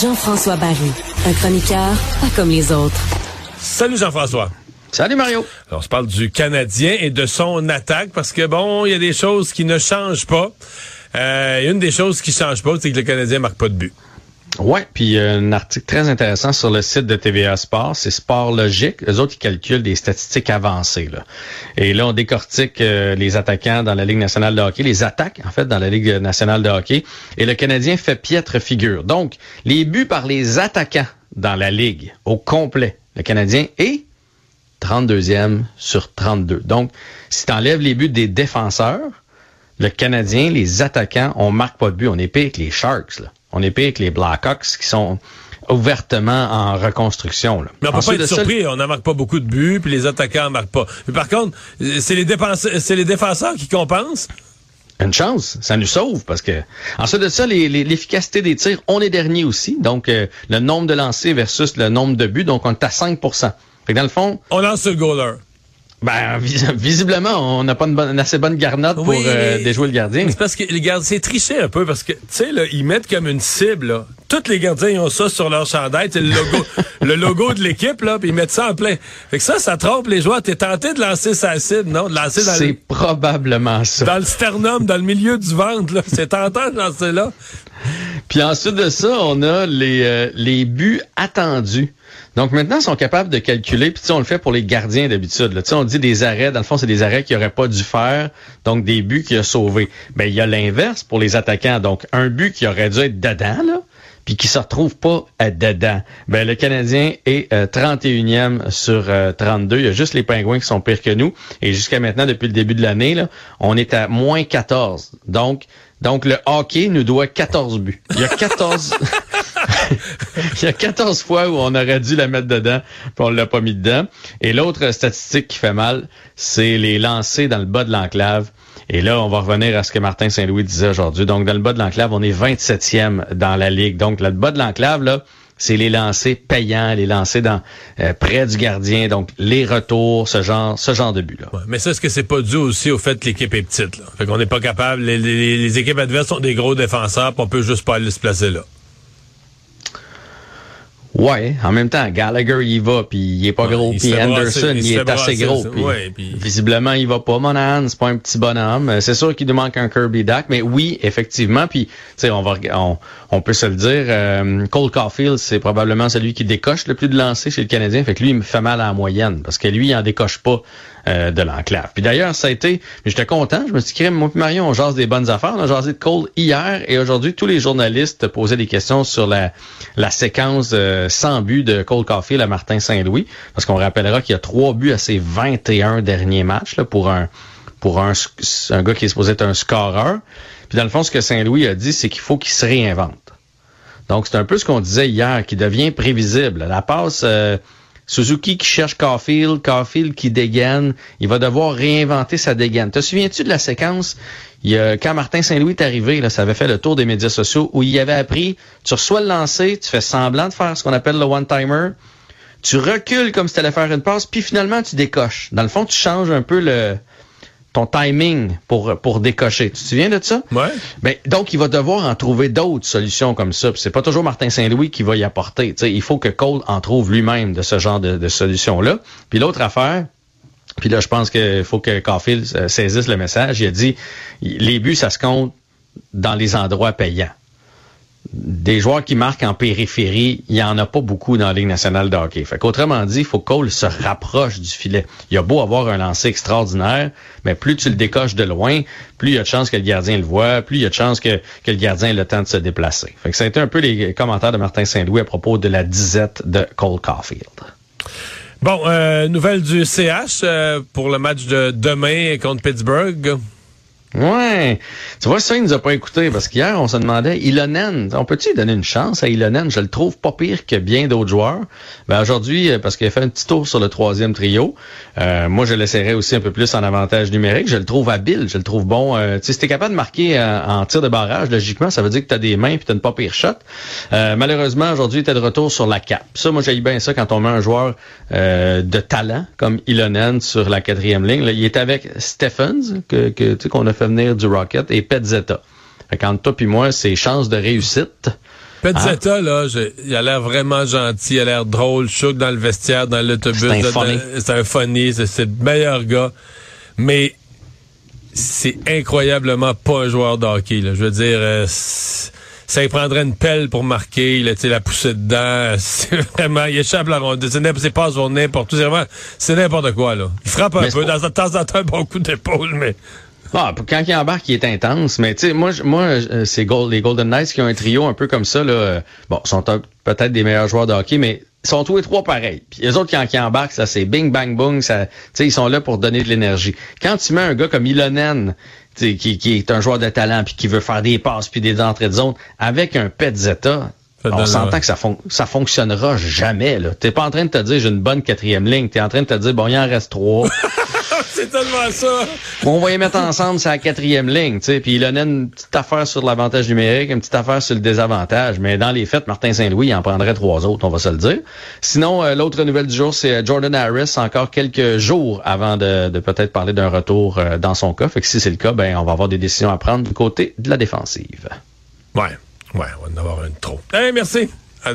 Jean-François Barry, un chroniqueur pas comme les autres. Salut Jean-François. Salut Mario. Alors, on se parle du Canadien et de son attaque parce que bon, il y a des choses qui ne changent pas. Euh, une des choses qui ne change pas, c'est que le Canadien marque pas de but. Ouais, puis a un article très intéressant sur le site de TVA Sport, c'est Sport Logique. Les autres, ils calculent des statistiques avancées. Là. Et là, on décortique euh, les attaquants dans la Ligue nationale de hockey, les attaques, en fait, dans la Ligue nationale de hockey. Et le Canadien fait piètre figure. Donc, les buts par les attaquants dans la Ligue, au complet, le Canadien est 32e sur 32. Donc, si tu enlèves les buts des défenseurs, le Canadien, les attaquants, on marque pas de but. On est pire les Sharks. Là. On est pire que les Blackhawks qui sont ouvertement en reconstruction. Là. Mais on peut pas être surpris, on n'en marque pas beaucoup de buts, puis les attaquants n'en marquent pas. Mais par contre, c'est les, c'est les défenseurs qui compensent. Une chance, ça nous sauve parce que ensuite de ça, l'efficacité des tirs, on est dernier aussi. Donc euh, le nombre de lancers versus le nombre de buts, donc on est à 5% Fait que dans le fond, on lance le goaler. Ben, visiblement, on n'a pas une, assez bonne garnotte pour euh, déjouer le gardien. C'est parce que les gardiens, c'est triché un peu parce que, tu sais, là, ils mettent comme une cible, là. Tous les gardiens, ils ont ça sur leur chandail, c'est le logo, le logo de l'équipe, là, puis ils mettent ça en plein. Fait que ça, ça trompe les joueurs. T'es tenté de lancer sa cible, non? De lancer dans C'est probablement ça. Dans le sternum, dans le milieu du ventre, là. C'est tentant de lancer là. Puis ensuite de ça, on a les, euh, les buts attendus. Donc maintenant, ils sont capables de calculer, puis on le fait pour les gardiens d'habitude. On dit des arrêts, dans le fond, c'est des arrêts qu'il n'aurait pas dû faire, donc des buts qu'il a sauvés. Ben, il y a l'inverse pour les attaquants. Donc, un but qui aurait dû être dedans, puis qui se retrouve pas à dedans. Ben, le Canadien est 31e euh, sur 32. Euh, il y a juste les Pingouins qui sont pires que nous. Et jusqu'à maintenant, depuis le début de l'année, on est à moins 14. Donc, donc le hockey nous doit 14 buts. Il y a 14... Il y a 14 fois où on aurait dû la mettre dedans, puis on l'a pas mis dedans. Et l'autre statistique qui fait mal, c'est les lancers dans le bas de l'enclave. Et là, on va revenir à ce que Martin Saint-Louis disait aujourd'hui. Donc, dans le bas de l'enclave, on est 27e dans la ligue. Donc, le bas de l'enclave, là, c'est les lancers payants, les lancers dans euh, près du gardien, donc les retours, ce genre, ce genre de but là. mais ça, est-ce que c'est pas dû aussi au fait que l'équipe est petite là? Fait qu'on n'est pas capable. Les, équipes adverses sont des gros défenseurs, puis on peut juste pas aller se placer là. Ouais, en même temps, Gallagher, il va, puis il est pas gros, puis Anderson, il, est assez gros, puis visiblement, il va pas, Monahan, c'est pas un petit bonhomme. C'est sûr qu'il nous manque un Kirby Duck, mais oui, effectivement, puis tu sais, on va, on, peut se le dire, euh, Cole Caulfield, c'est probablement celui qui décoche le plus de lancers chez le Canadien, fait que lui, il me fait mal à la moyenne, parce que lui, il en décoche pas euh, de l'enclave. Puis d'ailleurs, ça a été, j'étais content, je me suis dit, moi et Marion, on jase des bonnes affaires. On a jasé de Cole hier et aujourd'hui, tous les journalistes posaient des questions sur la, la séquence euh, sans but de Cole Caulfield à Martin Saint-Louis, parce qu'on rappellera qu'il y a trois buts à ses 21 derniers matchs là, pour un pour un, un gars qui est supposé être un scoreur. Puis dans le fond, ce que Saint-Louis a dit, c'est qu'il faut qu'il se réinvente. Donc, c'est un peu ce qu'on disait hier, qui devient prévisible. La passe, euh, Suzuki qui cherche Caulfield, Caulfield qui dégaine, il va devoir réinventer sa dégaine. Te souviens-tu de la séquence? Il y a, quand Martin Saint-Louis est arrivé, là, ça avait fait le tour des médias sociaux, où il avait appris, tu reçois le lancer, tu fais semblant de faire ce qu'on appelle le one-timer, tu recules comme si tu allais faire une passe, puis finalement tu décoches. Dans le fond, tu changes un peu le, ton timing pour, pour décocher. Tu te souviens de ça? Ouais. Ben, donc, il va devoir en trouver d'autres solutions comme ça. C'est pas toujours Martin Saint-Louis qui va y apporter. il faut que Cole en trouve lui-même de ce genre de, de solutions-là. Puis l'autre affaire, puis là, je pense qu'il faut que Caulfield euh, saisisse le message. Il a dit, les buts, ça se compte dans les endroits payants des joueurs qui marquent en périphérie, il y en a pas beaucoup dans la Ligue nationale de hockey. Fait qu'autrement dit, il faut que Cole se rapproche du filet. Il a beau avoir un lancer extraordinaire, mais plus tu le décoches de loin, plus il y a de chances que le gardien le voit, plus il y a de chances que, que le gardien ait le temps de se déplacer. Fait que ça a été un peu les commentaires de Martin Saint-Louis à propos de la disette de Cole Caulfield. Bon, euh, nouvelle du CH euh, pour le match de demain contre Pittsburgh. Ouais. Tu vois, ça, il nous a pas écouté parce qu'hier, on se demandait, Ilonen, on peut-tu donner une chance à Ilonen? Je le trouve pas pire que bien d'autres joueurs. Ben, aujourd'hui, euh, parce qu'il a fait un petit tour sur le troisième trio, euh, moi, je l'essaierai aussi un peu plus en avantage numérique. Je le trouve habile, je le trouve bon. Euh, tu sais, si t'es capable de marquer en tir de barrage, logiquement, ça veut dire que tu as des mains puis tu une pas pire shot. malheureusement, aujourd'hui, tu de retour sur la cape. Ça, moi, j'ai bien ça quand on met un joueur de talent comme Ilonen sur la quatrième ligne. Là, il est avec Stephens, que, que tu sais, qu'on a fait venir du Rocket, et Petzetta. Fait qu'entre toi puis moi, c'est chance de réussite. Petzetta, hein? là, il a l'air vraiment gentil, il a l'air drôle, chouk dans le vestiaire, dans l'autobus. C'est un funny. C'est un funny, c'est le meilleur gars. Mais c'est incroyablement pas un joueur de hockey. Là. Je veux dire, euh, ça lui prendrait une pelle pour marquer, là, la pousser dedans. C'est vraiment, il échappe la ronde. C'est pas sur n'importe où. C'est n'importe quoi, là. Il frappe un peu, dans, de temps en temps, un bon coup d'épaule, mais ah, quand il embarque, il est intense. Mais tu sais, moi, moi, euh, c'est les Golden Knights qui ont un trio un peu comme ça. Là, euh, bon, sont peut-être des meilleurs joueurs de hockey, mais ils sont tous les trois pareils. Puis les autres, quand ils embarquent, ça c'est bing, bang, boom. Ça, ils sont là pour donner de l'énergie. Quand tu mets un gars comme Ilonen, qui, qui est un joueur de talent, puis qui veut faire des passes, puis des entrées de zone, avec un Petzetta, on s'entend que ça, ça fonctionnera jamais. Là. T'es pas en train de te dire j'ai une bonne quatrième ligne. T'es en train de te dire bon, il en reste trois. c'est tellement ça. On va y mettre ensemble sa quatrième ligne, tu sais. Puis il a une petite affaire sur l'avantage numérique, une petite affaire sur le désavantage. Mais dans les faits, Martin Saint-Louis en prendrait trois autres, on va se le dire. Sinon, euh, l'autre nouvelle du jour, c'est euh, Jordan Harris, encore quelques jours avant de, peut-être parler d'un retour euh, dans son cas. Fait que si c'est le cas, ben on va avoir des décisions à prendre du côté de la défensive. Ouais. Ouais, on va en avoir une trop. Hey, merci. À